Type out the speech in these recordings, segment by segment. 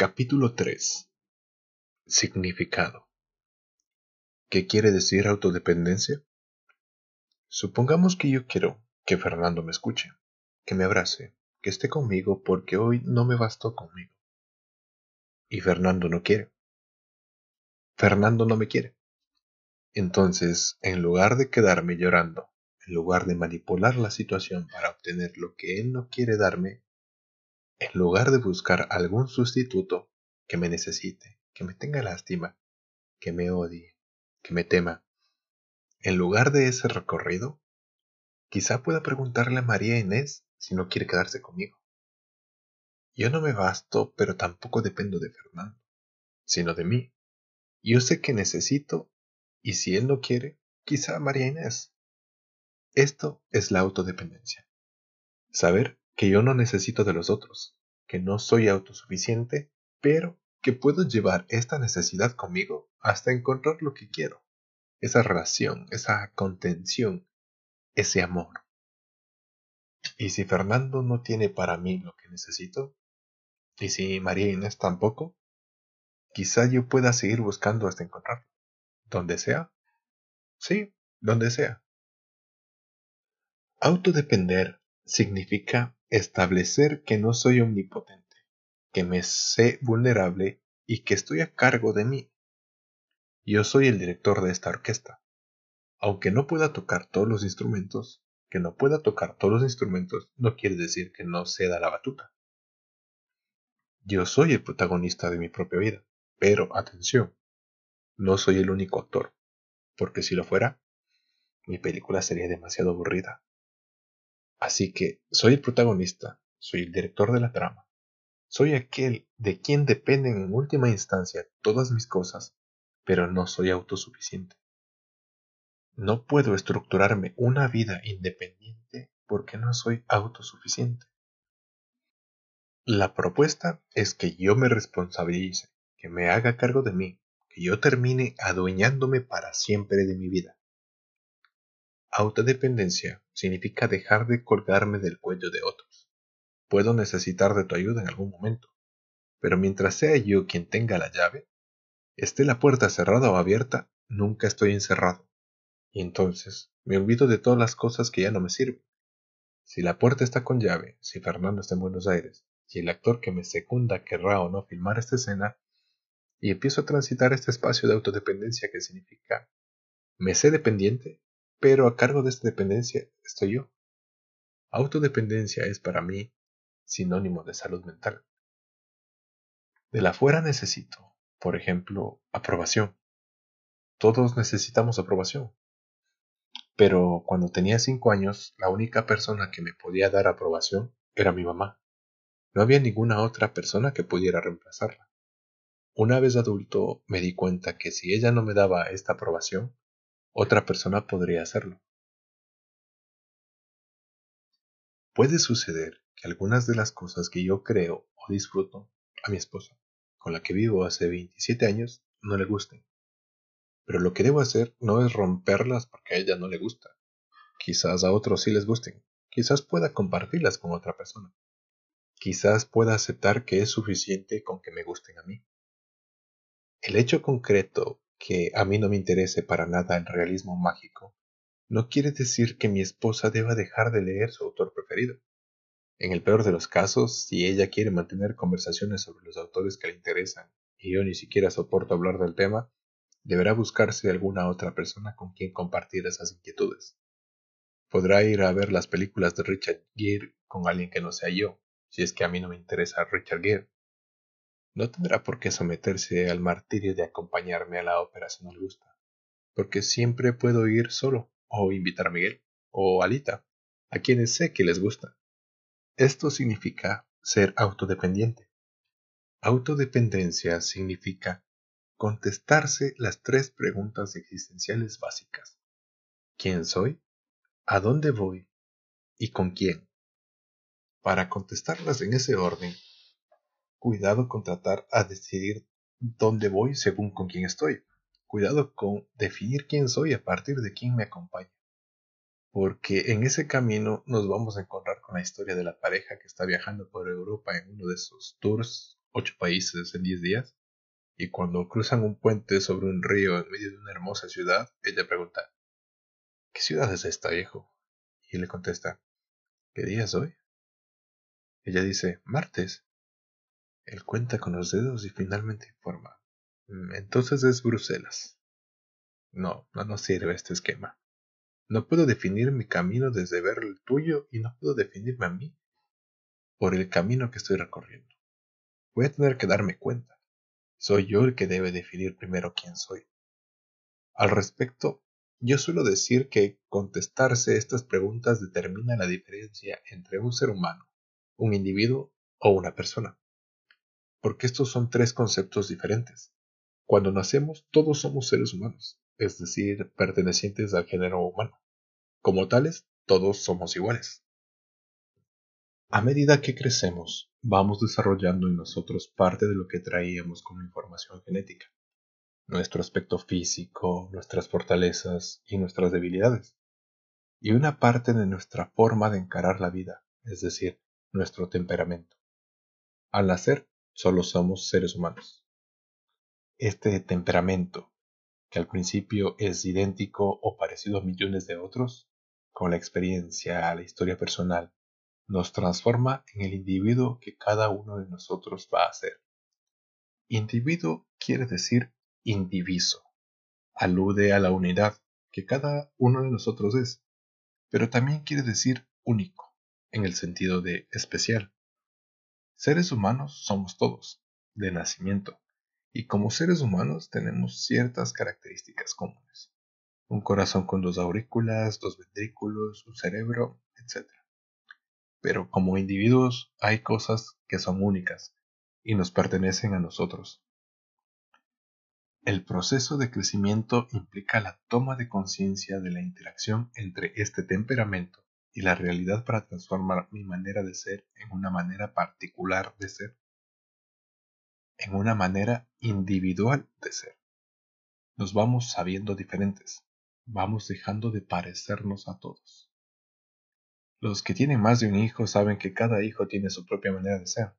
Capítulo 3 Significado ¿Qué quiere decir autodependencia? Supongamos que yo quiero que Fernando me escuche, que me abrace, que esté conmigo porque hoy no me bastó conmigo. Y Fernando no quiere. Fernando no me quiere. Entonces, en lugar de quedarme llorando, en lugar de manipular la situación para obtener lo que él no quiere darme, en lugar de buscar algún sustituto que me necesite, que me tenga lástima, que me odie, que me tema, en lugar de ese recorrido, quizá pueda preguntarle a María Inés si no quiere quedarse conmigo. Yo no me basto, pero tampoco dependo de Fernando, sino de mí. Yo sé que necesito, y si él no quiere, quizá María Inés. Esto es la autodependencia. Saber que yo no necesito de los otros, que no soy autosuficiente, pero que puedo llevar esta necesidad conmigo hasta encontrar lo que quiero, esa relación, esa contención, ese amor. Y si Fernando no tiene para mí lo que necesito, y si María Inés tampoco, quizá yo pueda seguir buscando hasta encontrarlo. Donde sea. Sí, donde sea. Autodepender significa establecer que no soy omnipotente, que me sé vulnerable y que estoy a cargo de mí. Yo soy el director de esta orquesta. Aunque no pueda tocar todos los instrumentos, que no pueda tocar todos los instrumentos no quiere decir que no ceda la batuta. Yo soy el protagonista de mi propia vida, pero atención, no soy el único actor, porque si lo fuera, mi película sería demasiado aburrida. Así que soy el protagonista, soy el director de la trama, soy aquel de quien dependen en última instancia todas mis cosas, pero no soy autosuficiente. No puedo estructurarme una vida independiente porque no soy autosuficiente. La propuesta es que yo me responsabilice, que me haga cargo de mí, que yo termine adueñándome para siempre de mi vida. Autodependencia significa dejar de colgarme del cuello de otros. Puedo necesitar de tu ayuda en algún momento, pero mientras sea yo quien tenga la llave, esté la puerta cerrada o abierta, nunca estoy encerrado. Y entonces me olvido de todas las cosas que ya no me sirven. Si la puerta está con llave, si Fernando está en Buenos Aires, si el actor que me secunda querrá o no filmar esta escena, y empiezo a transitar este espacio de autodependencia que significa me sé dependiente pero a cargo de esta dependencia estoy yo. Autodependencia es para mí sinónimo de salud mental. De la fuera necesito, por ejemplo, aprobación. Todos necesitamos aprobación. Pero cuando tenía cinco años, la única persona que me podía dar aprobación era mi mamá. No había ninguna otra persona que pudiera reemplazarla. Una vez adulto me di cuenta que si ella no me daba esta aprobación, otra persona podría hacerlo. Puede suceder que algunas de las cosas que yo creo o disfruto a mi esposa, con la que vivo hace 27 años, no le gusten. Pero lo que debo hacer no es romperlas porque a ella no le gusta. Quizás a otros sí les gusten. Quizás pueda compartirlas con otra persona. Quizás pueda aceptar que es suficiente con que me gusten a mí. El hecho concreto que a mí no me interese para nada el realismo mágico, no quiere decir que mi esposa deba dejar de leer su autor preferido. En el peor de los casos, si ella quiere mantener conversaciones sobre los autores que le interesan y yo ni siquiera soporto hablar del tema, deberá buscarse alguna otra persona con quien compartir esas inquietudes. Podrá ir a ver las películas de Richard Gere con alguien que no sea yo, si es que a mí no me interesa Richard Gere. No tendrá por qué someterse al martirio de acompañarme a la ópera si no le gusta, porque siempre puedo ir solo, o invitar a Miguel, o Alita, a quienes sé que les gusta. Esto significa ser autodependiente. Autodependencia significa contestarse las tres preguntas existenciales básicas. ¿Quién soy? ¿A dónde voy? ¿Y con quién? Para contestarlas en ese orden, Cuidado con tratar a decidir dónde voy según con quién estoy. Cuidado con definir quién soy a partir de quién me acompaña. Porque en ese camino nos vamos a encontrar con la historia de la pareja que está viajando por Europa en uno de esos tours ocho países en diez días? Y cuando cruzan un puente sobre un río en medio de una hermosa ciudad, ella pregunta, ¿qué ciudad es esta, viejo? Y él le contesta, ¿qué día es hoy? Ella dice, martes. Él cuenta con los dedos y finalmente informa, mm, entonces es Bruselas. No, no nos sirve este esquema. No puedo definir mi camino desde ver el tuyo y no puedo definirme a mí por el camino que estoy recorriendo. Voy a tener que darme cuenta. Soy yo el que debe definir primero quién soy. Al respecto, yo suelo decir que contestarse estas preguntas determina la diferencia entre un ser humano, un individuo o una persona. Porque estos son tres conceptos diferentes. Cuando nacemos todos somos seres humanos, es decir, pertenecientes al género humano. Como tales, todos somos iguales. A medida que crecemos, vamos desarrollando en nosotros parte de lo que traíamos como información genética, nuestro aspecto físico, nuestras fortalezas y nuestras debilidades, y una parte de nuestra forma de encarar la vida, es decir, nuestro temperamento. Al nacer, solo somos seres humanos. Este temperamento, que al principio es idéntico o parecido a millones de otros, con la experiencia, la historia personal, nos transforma en el individuo que cada uno de nosotros va a ser. Individuo quiere decir indiviso. Alude a la unidad que cada uno de nosotros es, pero también quiere decir único, en el sentido de especial. Seres humanos somos todos, de nacimiento, y como seres humanos tenemos ciertas características comunes un corazón con dos aurículas, dos ventrículos, un cerebro, etc. Pero como individuos hay cosas que son únicas y nos pertenecen a nosotros. El proceso de crecimiento implica la toma de conciencia de la interacción entre este temperamento y la realidad para transformar mi manera de ser en una manera particular de ser, en una manera individual de ser. Nos vamos sabiendo diferentes, vamos dejando de parecernos a todos. Los que tienen más de un hijo saben que cada hijo tiene su propia manera de ser,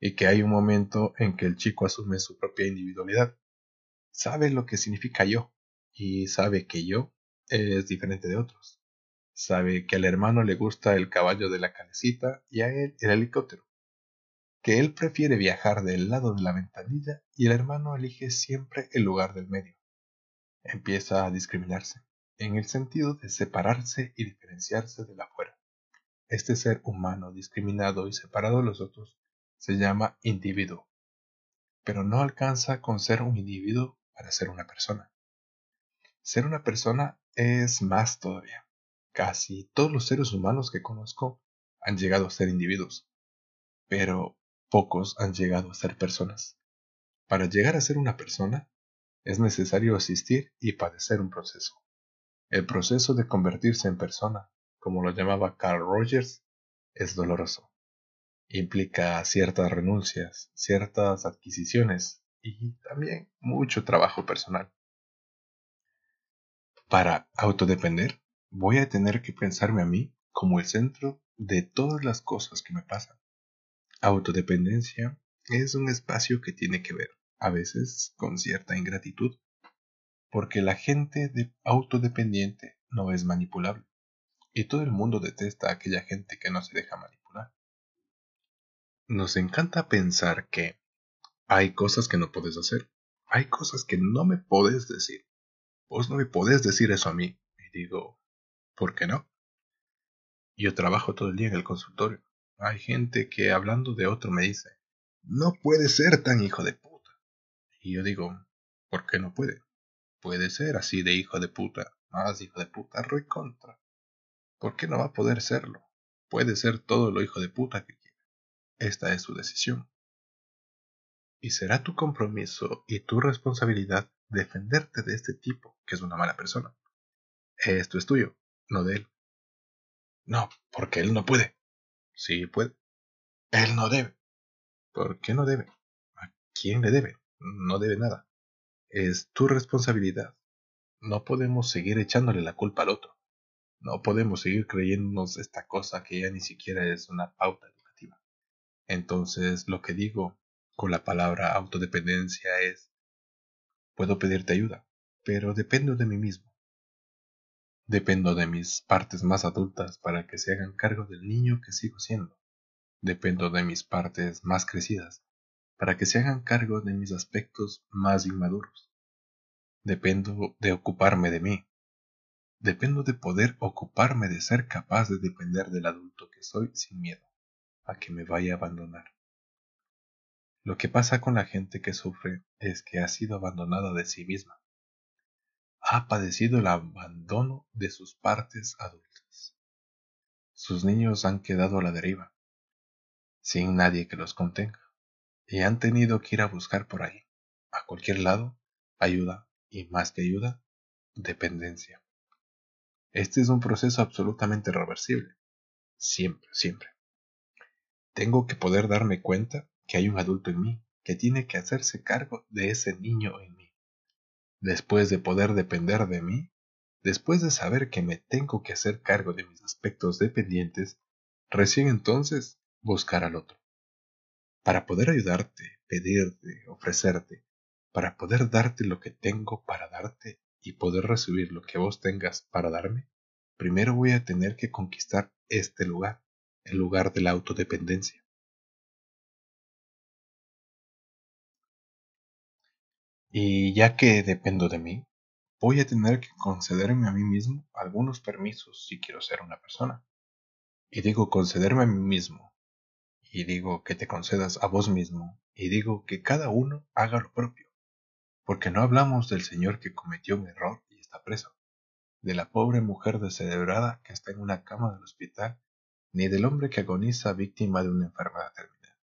y que hay un momento en que el chico asume su propia individualidad. Sabe lo que significa yo, y sabe que yo es diferente de otros. Sabe que al hermano le gusta el caballo de la calecita y a él el helicóptero. Que él prefiere viajar del lado de la ventanilla y el hermano elige siempre el lugar del medio empieza a discriminarse, en el sentido de separarse y diferenciarse de la fuera. Este ser humano discriminado y separado de los otros se llama individuo, pero no alcanza con ser un individuo para ser una persona. Ser una persona es más todavía. Casi todos los seres humanos que conozco han llegado a ser individuos, pero pocos han llegado a ser personas. Para llegar a ser una persona es necesario asistir y padecer un proceso. El proceso de convertirse en persona, como lo llamaba Carl Rogers, es doloroso. Implica ciertas renuncias, ciertas adquisiciones y también mucho trabajo personal. Para autodepender, voy a tener que pensarme a mí como el centro de todas las cosas que me pasan. Autodependencia es un espacio que tiene que ver a veces con cierta ingratitud, porque la gente de autodependiente no es manipulable, y todo el mundo detesta a aquella gente que no se deja manipular. Nos encanta pensar que hay cosas que no puedes hacer, hay cosas que no me puedes decir. Vos no me podés decir eso a mí. Y digo, ¿por qué no? Yo trabajo todo el día en el consultorio. Hay gente que hablando de otro me dice, no puede ser tan hijo de puta. Y yo digo, ¿por qué no puede? Puede ser así de hijo de puta, más hijo de puta, Roy contra. ¿Por qué no va a poder serlo? Puede ser todo lo hijo de puta que quiera. Esta es su decisión. Y será tu compromiso y tu responsabilidad defenderte de este tipo, que es una mala persona. Esto es tuyo, no de él. No, porque él no puede. Sí puede. Él no debe. ¿Por qué no debe? ¿A quién le debe? no debe nada. Es tu responsabilidad. No podemos seguir echándole la culpa al otro. No podemos seguir creyéndonos esta cosa que ya ni siquiera es una pauta educativa. Entonces, lo que digo con la palabra autodependencia es, puedo pedirte ayuda, pero dependo de mí mismo. Dependo de mis partes más adultas para que se hagan cargo del niño que sigo siendo. Dependo de mis partes más crecidas para que se hagan cargo de mis aspectos más inmaduros. Dependo de ocuparme de mí. Dependo de poder ocuparme de ser capaz de depender del adulto que soy sin miedo a que me vaya a abandonar. Lo que pasa con la gente que sufre es que ha sido abandonada de sí misma. Ha padecido el abandono de sus partes adultas. Sus niños han quedado a la deriva, sin nadie que los contenga, y han tenido que ir a buscar por ahí, a cualquier lado, ayuda, y más que ayuda, dependencia. Este es un proceso absolutamente reversible. Siempre, siempre. Tengo que poder darme cuenta que hay un adulto en mí que tiene que hacerse cargo de ese niño en mí. Después de poder depender de mí, después de saber que me tengo que hacer cargo de mis aspectos dependientes, recién entonces buscar al otro. Para poder ayudarte, pedirte, ofrecerte, para poder darte lo que tengo para darte y poder recibir lo que vos tengas para darme, primero voy a tener que conquistar este lugar, el lugar de la autodependencia. Y ya que dependo de mí, voy a tener que concederme a mí mismo algunos permisos si quiero ser una persona. Y digo concederme a mí mismo. Y digo que te concedas a vos mismo. Y digo que cada uno haga lo propio. Porque no hablamos del señor que cometió un error y está preso, de la pobre mujer descerebrada que está en una cama del hospital, ni del hombre que agoniza víctima de una enfermedad terminal.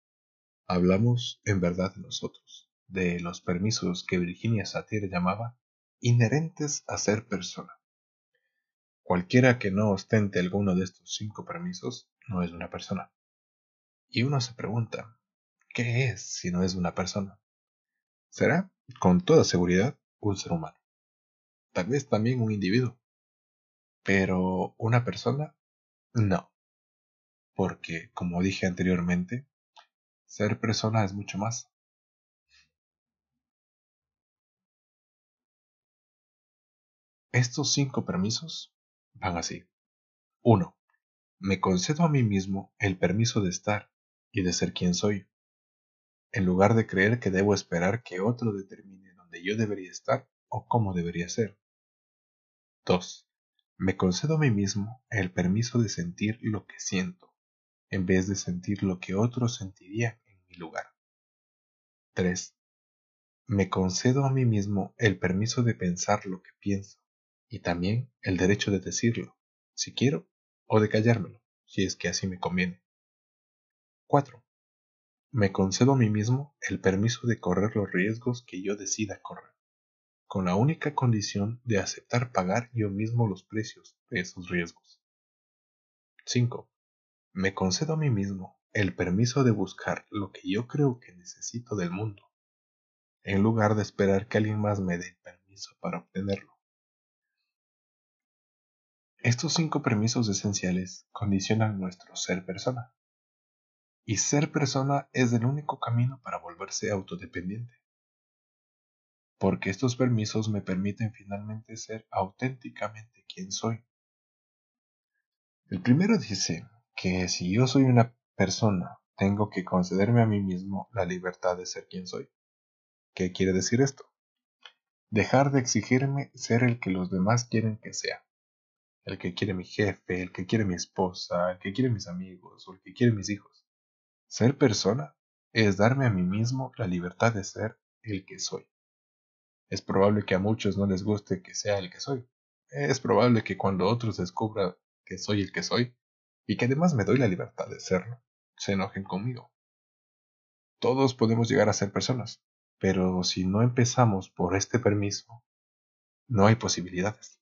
Hablamos en verdad de nosotros de los permisos que Virginia Satir llamaba inherentes a ser persona. Cualquiera que no ostente alguno de estos cinco permisos no es una persona. Y uno se pregunta, ¿qué es si no es una persona? Será, con toda seguridad, un ser humano. Tal vez también un individuo. Pero una persona, no. Porque, como dije anteriormente, ser persona es mucho más. Estos cinco permisos van así. 1. Me concedo a mí mismo el permiso de estar y de ser quien soy, en lugar de creer que debo esperar que otro determine dónde yo debería estar o cómo debería ser. 2. Me concedo a mí mismo el permiso de sentir lo que siento, en vez de sentir lo que otros sentirían en mi lugar. 3. Me concedo a mí mismo el permiso de pensar lo que pienso, y también el derecho de decirlo, si quiero, o de callármelo, si es que así me conviene. 4. Me concedo a mí mismo el permiso de correr los riesgos que yo decida correr, con la única condición de aceptar pagar yo mismo los precios de esos riesgos. 5. Me concedo a mí mismo el permiso de buscar lo que yo creo que necesito del mundo, en lugar de esperar que alguien más me dé el permiso para obtenerlo. Estos cinco permisos esenciales condicionan nuestro ser persona. Y ser persona es el único camino para volverse autodependiente. Porque estos permisos me permiten finalmente ser auténticamente quien soy. El primero dice que si yo soy una persona, tengo que concederme a mí mismo la libertad de ser quien soy. ¿Qué quiere decir esto? Dejar de exigirme ser el que los demás quieren que sea el que quiere mi jefe, el que quiere mi esposa, el que quiere mis amigos o el que quiere mis hijos. Ser persona es darme a mí mismo la libertad de ser el que soy. Es probable que a muchos no les guste que sea el que soy. Es probable que cuando otros descubran que soy el que soy y que además me doy la libertad de serlo, se enojen conmigo. Todos podemos llegar a ser personas, pero si no empezamos por este permiso, no hay posibilidades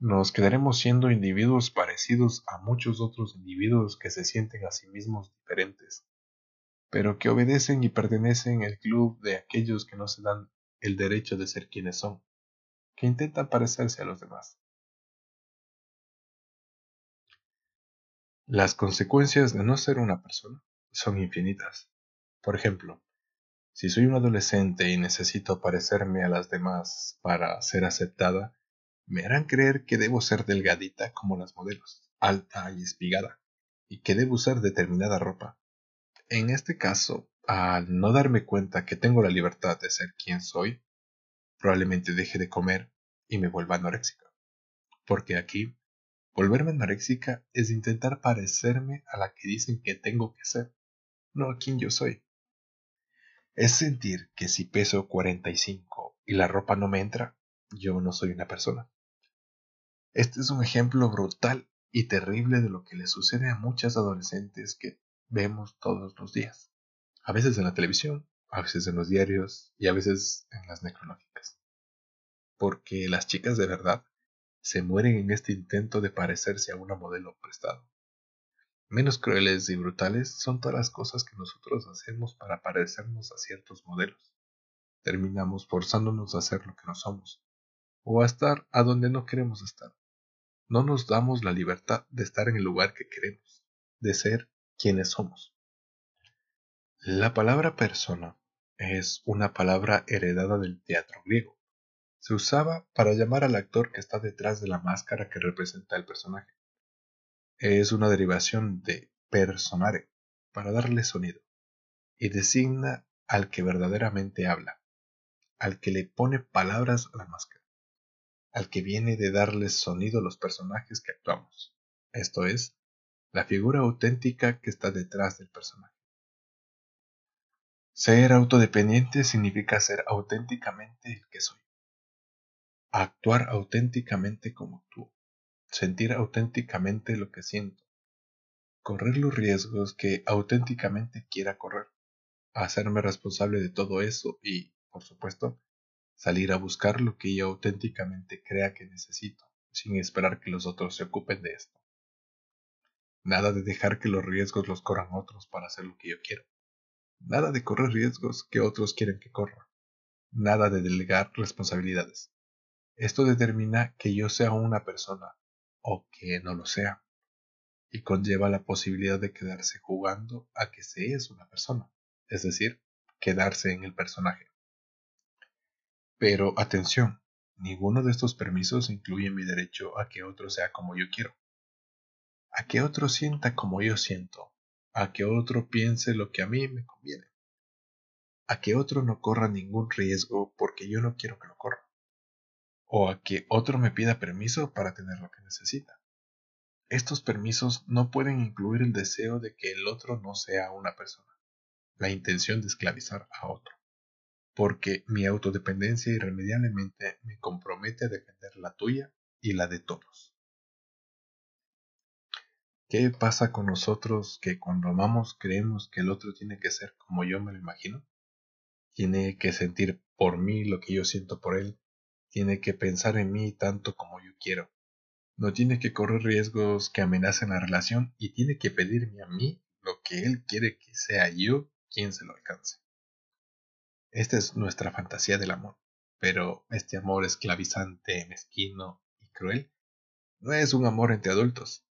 nos quedaremos siendo individuos parecidos a muchos otros individuos que se sienten a sí mismos diferentes, pero que obedecen y pertenecen al club de aquellos que no se dan el derecho de ser quienes son, que intentan parecerse a los demás. Las consecuencias de no ser una persona son infinitas. Por ejemplo, Si soy un adolescente y necesito parecerme a las demás para ser aceptada, me harán creer que debo ser delgadita como las modelos, alta y espigada, y que debo usar determinada ropa. En este caso, al no darme cuenta que tengo la libertad de ser quien soy, probablemente deje de comer y me vuelva anoréxica. Porque aquí, volverme anoréxica es intentar parecerme a la que dicen que tengo que ser, no a quien yo soy. Es sentir que si peso 45 y la ropa no me entra, yo no soy una persona. Este es un ejemplo brutal y terrible de lo que le sucede a muchas adolescentes que vemos todos los días. A veces en la televisión, a veces en los diarios y a veces en las necrológicas. Porque las chicas de verdad se mueren en este intento de parecerse a una modelo prestado. Menos crueles y brutales son todas las cosas que nosotros hacemos para parecernos a ciertos modelos. Terminamos forzándonos a hacer lo que no somos, o a estar a donde no queremos estar. No nos damos la libertad de estar en el lugar que queremos, de ser quienes somos. La palabra persona es una palabra heredada del teatro griego se usaba para llamar al actor que está detrás de la máscara que representa el personaje. Es una derivación de personare, para darle sonido, y designa al que verdaderamente habla, al que le pone palabras a la máscara, al que viene de darle sonido a los personajes que actuamos, esto es, la figura auténtica que está detrás del personaje. Ser autodependiente significa ser auténticamente el que soy. Actuar auténticamente como tú, sentir auténticamente lo que siento, correr los riesgos que auténticamente quiera correr, hacerme responsable de todo eso y, por supuesto, salir a buscar lo que yo auténticamente crea que necesito, sin esperar que los otros se ocupen de esto. Nada de dejar que los riesgos los corran otros para hacer lo que yo quiero. Nada de correr riesgos que otros quieren que corra. Nada de delegar responsabilidades. Esto determina que yo sea una persona o que no lo sea, y conlleva la posibilidad de quedarse jugando a que se es una persona, es decir, quedarse en el personaje. Pero atención, ninguno de estos permisos incluye mi derecho a que otro sea como yo quiero, a que otro sienta como yo siento, a que otro piense lo que a mí me conviene, a que otro no corra ningún riesgo porque yo no quiero que lo corra. O a que otro me pida permiso para tener lo que necesita. Estos permisos no pueden incluir el deseo de que el otro no sea una persona, la intención de esclavizar a otro, porque mi autodependencia irremediablemente me compromete a defender la tuya y la de todos. ¿Qué pasa con nosotros que cuando amamos creemos que el otro tiene que ser como yo me lo imagino? Tiene que sentir por mí lo que yo siento por él, tiene que pensar en mí tanto como yo quiero. No tiene que correr riesgos que amenacen la relación y tiene que pedirme a mí lo que él quiere que sea yo quien se lo alcance. Esta es nuestra fantasía del amor, pero este amor esclavizante, mezquino y cruel no es un amor entre adultos.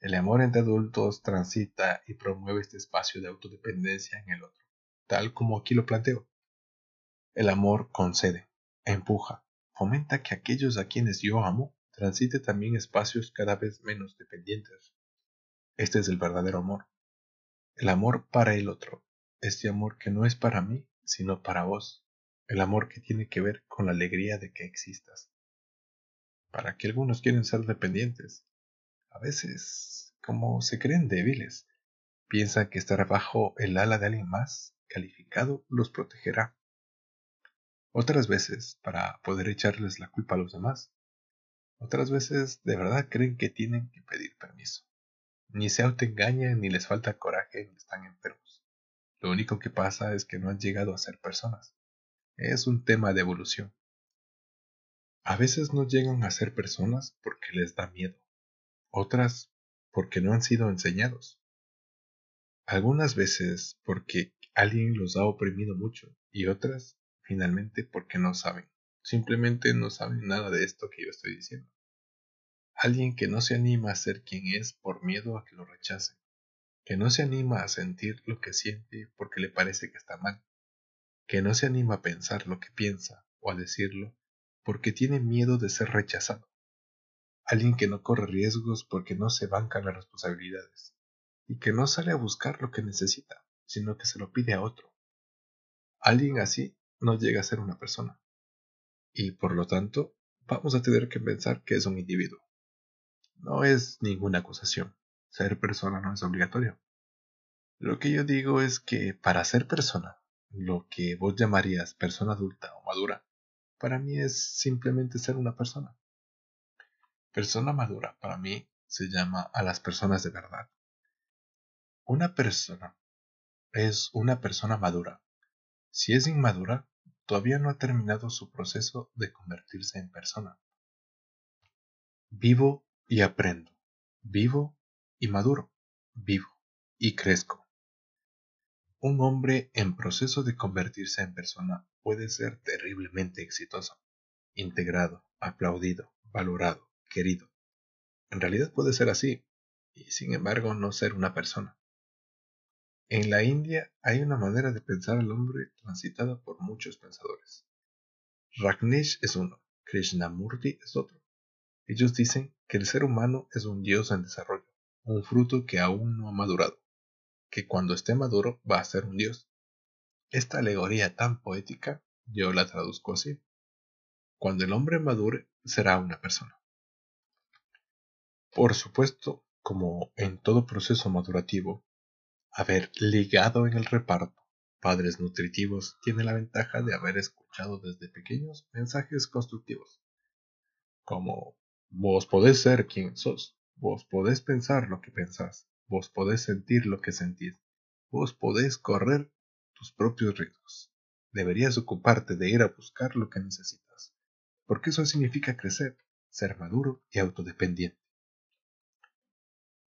El amor entre adultos transita y promueve este espacio de autodependencia en el otro, tal como aquí lo planteo. El amor concede, empuja, fomenta que aquellos a quienes yo amo transite también espacios cada vez menos dependientes. Este es el verdadero amor. El amor para el otro. Este amor que no es para mí, sino para vos. El amor que tiene que ver con la alegría de que existas. Para que algunos quieren ser dependientes. A veces, como se creen débiles, piensan que estar bajo el ala de alguien más calificado los protegerá. Otras veces para poder echarles la culpa a los demás. Otras veces de verdad creen que tienen que pedir permiso. Ni se autoengañan, ni les falta coraje, ni están enfermos. Lo único que pasa es que no han llegado a ser personas. Es un tema de evolución. A veces no llegan a ser personas porque les da miedo. Otras porque no han sido enseñados. Algunas veces porque alguien los ha oprimido mucho y otras finalmente porque no saben. Simplemente no saben nada de esto que yo estoy diciendo. Alguien que no se anima a ser quien es por miedo a que lo rechacen. Que no se anima a sentir lo que siente porque le parece que está mal. que no se anima a pensar lo que piensa o a decirlo porque tiene miedo de ser rechazado. Alguien que no corre riesgos porque no se banca las responsabilidades y que no sale a buscar lo que necesita, sino que se lo pide a otro. Alguien así no llega a ser una persona. Y por lo tanto, vamos a tener que pensar que es un individuo. No es ninguna acusación. Ser persona no es obligatorio. Lo que yo digo es que para ser persona, lo que vos llamarías persona adulta o madura, para mí es simplemente ser una persona. Persona madura para mí se llama a las personas de verdad. Una persona es una persona madura. Si es inmadura, todavía no ha terminado su proceso de convertirse en persona. Vivo y aprendo. Vivo y maduro. Vivo y crezco. Un hombre en proceso de convertirse en persona puede ser terriblemente exitoso, integrado, aplaudido, valorado, querido. En realidad puede ser así, y sin embargo no ser una persona. En la India hay una manera de pensar al hombre transitada por muchos pensadores. Ragnesh es uno, Krishnamurti es otro. Ellos dicen que el ser humano es un dios en desarrollo, un fruto que aún no ha madurado que cuando esté maduro va a ser un dios. Esta alegoría tan poética yo la traduzco así. Cuando el hombre madure será una persona. Por supuesto, como en todo proceso madurativo, haber ligado en el reparto padres nutritivos tiene la ventaja de haber escuchado desde pequeños mensajes constructivos, como vos podés ser quien sos, vos podés pensar lo que pensás, Vos podés sentir lo que sentís. Vos podés correr tus propios ritmos. Deberías ocuparte de ir a buscar lo que necesitas, porque eso significa crecer, ser maduro y autodependiente.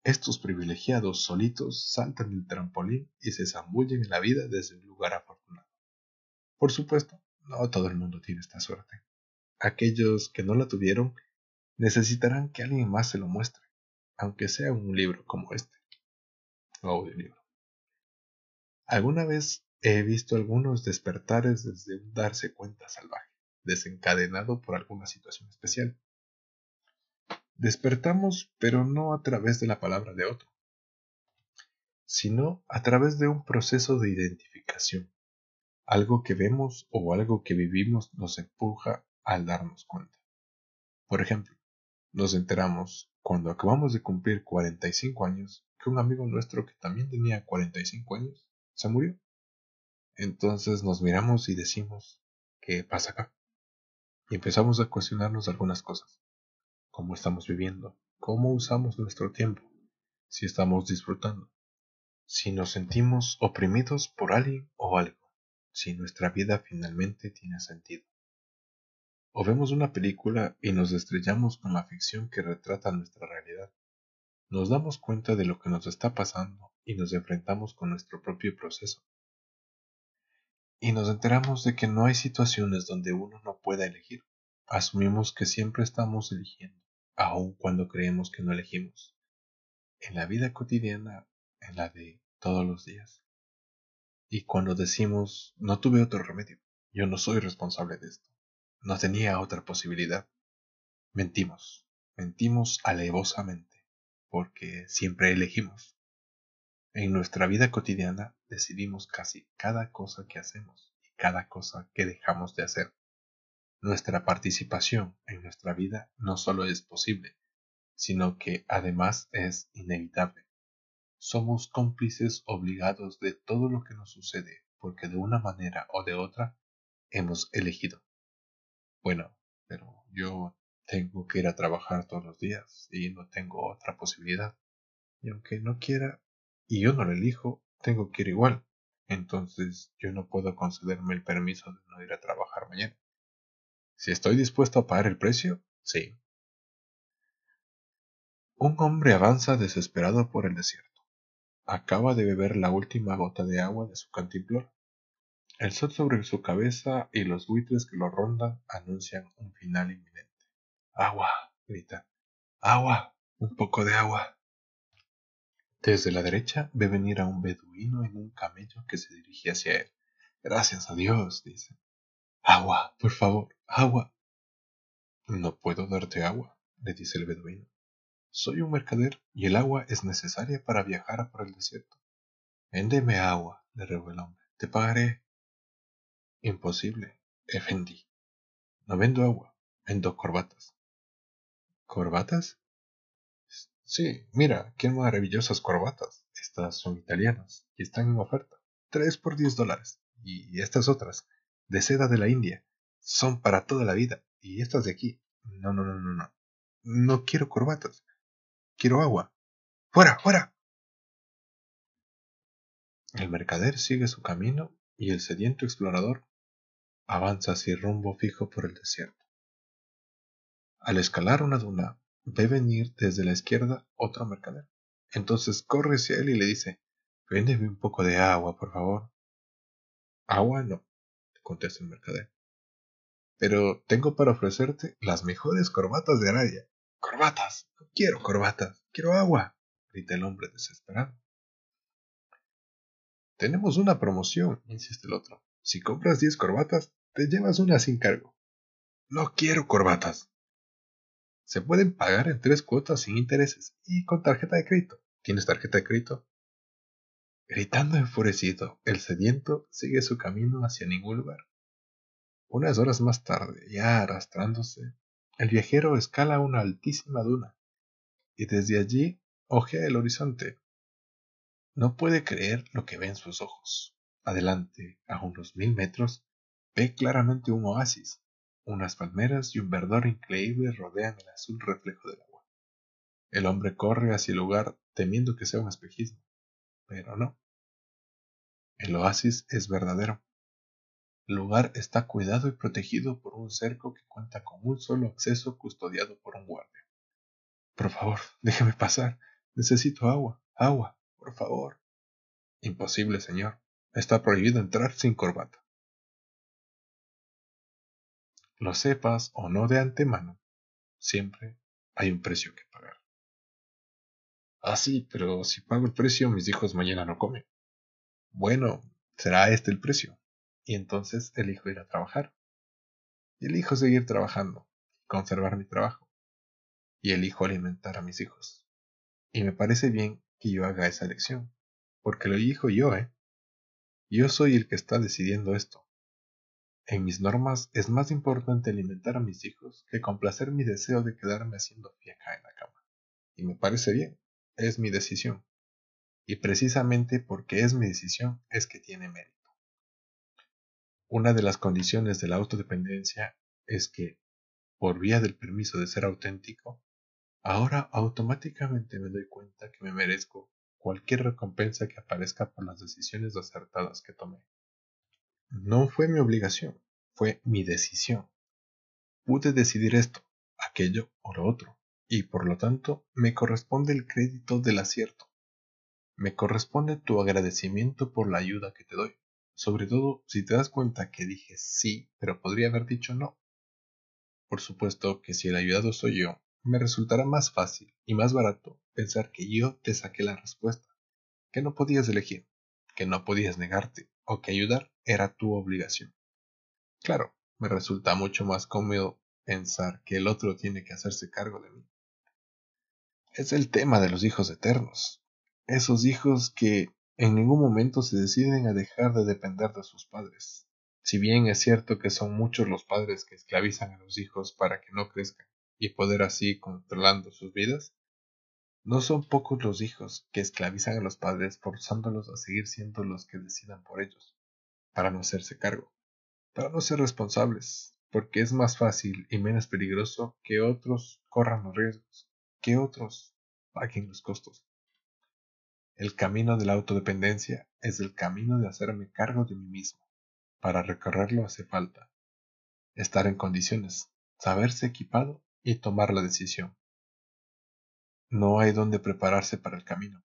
Estos privilegiados solitos saltan el trampolín y se zambullen en la vida desde un lugar afortunado. Por supuesto, no todo el mundo tiene esta suerte. Aquellos que no la tuvieron necesitarán que alguien más se lo muestre, aunque sea un libro como este audiolibro. Alguna vez he visto algunos despertares desde un darse cuenta salvaje, desencadenado por alguna situación especial. Despertamos, pero no a través de la palabra de otro, sino a través de un proceso de identificación. Algo que vemos o algo que vivimos nos empuja al darnos cuenta. Por ejemplo, nos enteramos cuando acabamos de cumplir 45 años que un amigo nuestro que también tenía 45 años se murió. Entonces nos miramos y decimos, ¿qué pasa acá? Y empezamos a cuestionarnos algunas cosas. ¿Cómo estamos viviendo? ¿Cómo usamos nuestro tiempo? Si estamos disfrutando. Si nos sentimos oprimidos por alguien o algo. Si nuestra vida finalmente tiene sentido. O vemos una película y nos estrellamos con la ficción que retrata nuestra realidad nos damos cuenta de lo que nos está pasando y nos enfrentamos con nuestro propio proceso. Y nos enteramos de que no hay situaciones donde uno no pueda elegir. Asumimos que siempre estamos eligiendo, aun cuando creemos que no elegimos. En la vida cotidiana, en la de todos los días. Y cuando decimos, no tuve otro remedio, yo no soy responsable de esto, no tenía otra posibilidad, mentimos, mentimos alevosamente porque siempre elegimos. En nuestra vida cotidiana decidimos casi cada cosa que hacemos y cada cosa que dejamos de hacer. Nuestra participación en nuestra vida no solo es posible, sino que además es inevitable. Somos cómplices obligados de todo lo que nos sucede porque de una manera o de otra hemos elegido. Bueno, pero yo tengo que ir a trabajar todos los días y no tengo otra posibilidad. Y aunque no quiera y yo no lo elijo, tengo que ir igual. Entonces yo no puedo concederme el permiso de no ir a trabajar mañana. Si estoy dispuesto a pagar el precio, sí. Un hombre avanza desesperado por el desierto. Acaba de beber la última gota de agua de su cantimplora. El sol sobre su cabeza y los buitres que lo rondan anuncian un final inminente. Agua, grita. Agua, un poco de agua. Desde la derecha ve venir a un beduino en un camello que se dirige hacia él. Gracias a Dios, dice. Agua, por favor, agua. No puedo darte agua, le dice el beduino. Soy un mercader y el agua es necesaria para viajar por el desierto. Véndeme agua, le rogó el hombre. Te pagaré. Imposible, Efendi. No vendo agua, vendo corbatas. ¿Corbatas? Sí, mira, qué maravillosas corbatas. Estas son italianas y están en oferta. Tres por diez dólares. Y estas otras, de seda de la India, son para toda la vida. Y estas de aquí, no, no, no, no, no. No quiero corbatas. Quiero agua. ¡Fuera, fuera! El mercader sigue su camino y el sediento explorador avanza sin rumbo fijo por el desierto. Al escalar una duna, ve venir desde la izquierda otro mercader. Entonces corre hacia él y le dice, véndeme un poco de agua, por favor. Agua no, contesta el mercader. Pero tengo para ofrecerte las mejores corbatas de Arabia. Corbatas, no quiero corbatas, quiero agua, grita el hombre desesperado. Tenemos una promoción, insiste el otro. Si compras diez corbatas, te llevas una sin cargo. No quiero corbatas. Se pueden pagar en tres cuotas sin intereses y con tarjeta de crédito. ¿Tienes tarjeta de crédito? Gritando enfurecido, el sediento sigue su camino hacia ningún lugar. Unas horas más tarde, ya arrastrándose, el viajero escala una altísima duna y desde allí ojea el horizonte. No puede creer lo que ve en sus ojos. Adelante, a unos mil metros, ve claramente un oasis. Unas palmeras y un verdor increíble rodean el azul reflejo del agua. El hombre corre hacia el lugar temiendo que sea un espejismo, pero no. El oasis es verdadero. El lugar está cuidado y protegido por un cerco que cuenta con un solo acceso custodiado por un guardia. Por favor, déjeme pasar. Necesito agua, agua, por favor. Imposible, señor. Está prohibido entrar sin corbata. Lo sepas o no de antemano, siempre hay un precio que pagar. Ah, sí, pero si pago el precio, mis hijos mañana no comen. Bueno, será este el precio y entonces elijo ir a trabajar. Y elijo seguir trabajando, conservar mi trabajo. Y elijo alimentar a mis hijos. Y me parece bien que yo haga esa elección, porque lo elijo yo, ¿eh? Yo soy el que está decidiendo esto. En mis normas es más importante alimentar a mis hijos que complacer mi deseo de quedarme haciendo fiaca en la cama. Y me parece bien, es mi decisión. Y precisamente porque es mi decisión es que tiene mérito. Una de las condiciones de la autodependencia es que, por vía del permiso de ser auténtico, ahora automáticamente me doy cuenta que me merezco cualquier recompensa que aparezca por las decisiones acertadas que tomé. No fue mi obligación, fue mi decisión. Pude decidir esto, aquello o lo otro, y por lo tanto me corresponde el crédito del acierto. Me corresponde tu agradecimiento por la ayuda que te doy sobre todo si te das cuenta que dije sí, pero podría haber dicho no. Por supuesto que si el ayudado soy yo, me resultará más fácil y más barato pensar que yo te saqué la respuesta, que no podías elegir, que no podías negarte, o que ayudar era tu obligación. Claro, me resulta mucho más cómodo pensar que el otro tiene que hacerse cargo de mí. Es el tema de los hijos eternos, esos hijos que en ningún momento se deciden a dejar de depender de sus padres. Si bien es cierto que son muchos los padres que esclavizan a los hijos para que no crezcan y poder así controlando sus vidas, no son pocos los hijos que esclavizan a los padres forzándolos a seguir siendo los que decidan por ellos, para no hacerse cargo, para no ser responsables, porque es más fácil y menos peligroso que otros corran los riesgos, que otros paguen los costos. El camino de la autodependencia es el camino de hacerme cargo de mí mismo. Para recorrerlo hace falta estar en condiciones, saberse equipado y tomar la decisión. No hay donde prepararse para el camino.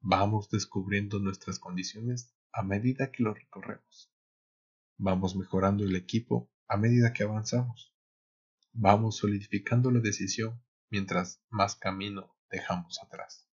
Vamos descubriendo nuestras condiciones a medida que lo recorremos. Vamos mejorando el equipo a medida que avanzamos. Vamos solidificando la decisión mientras más camino dejamos atrás.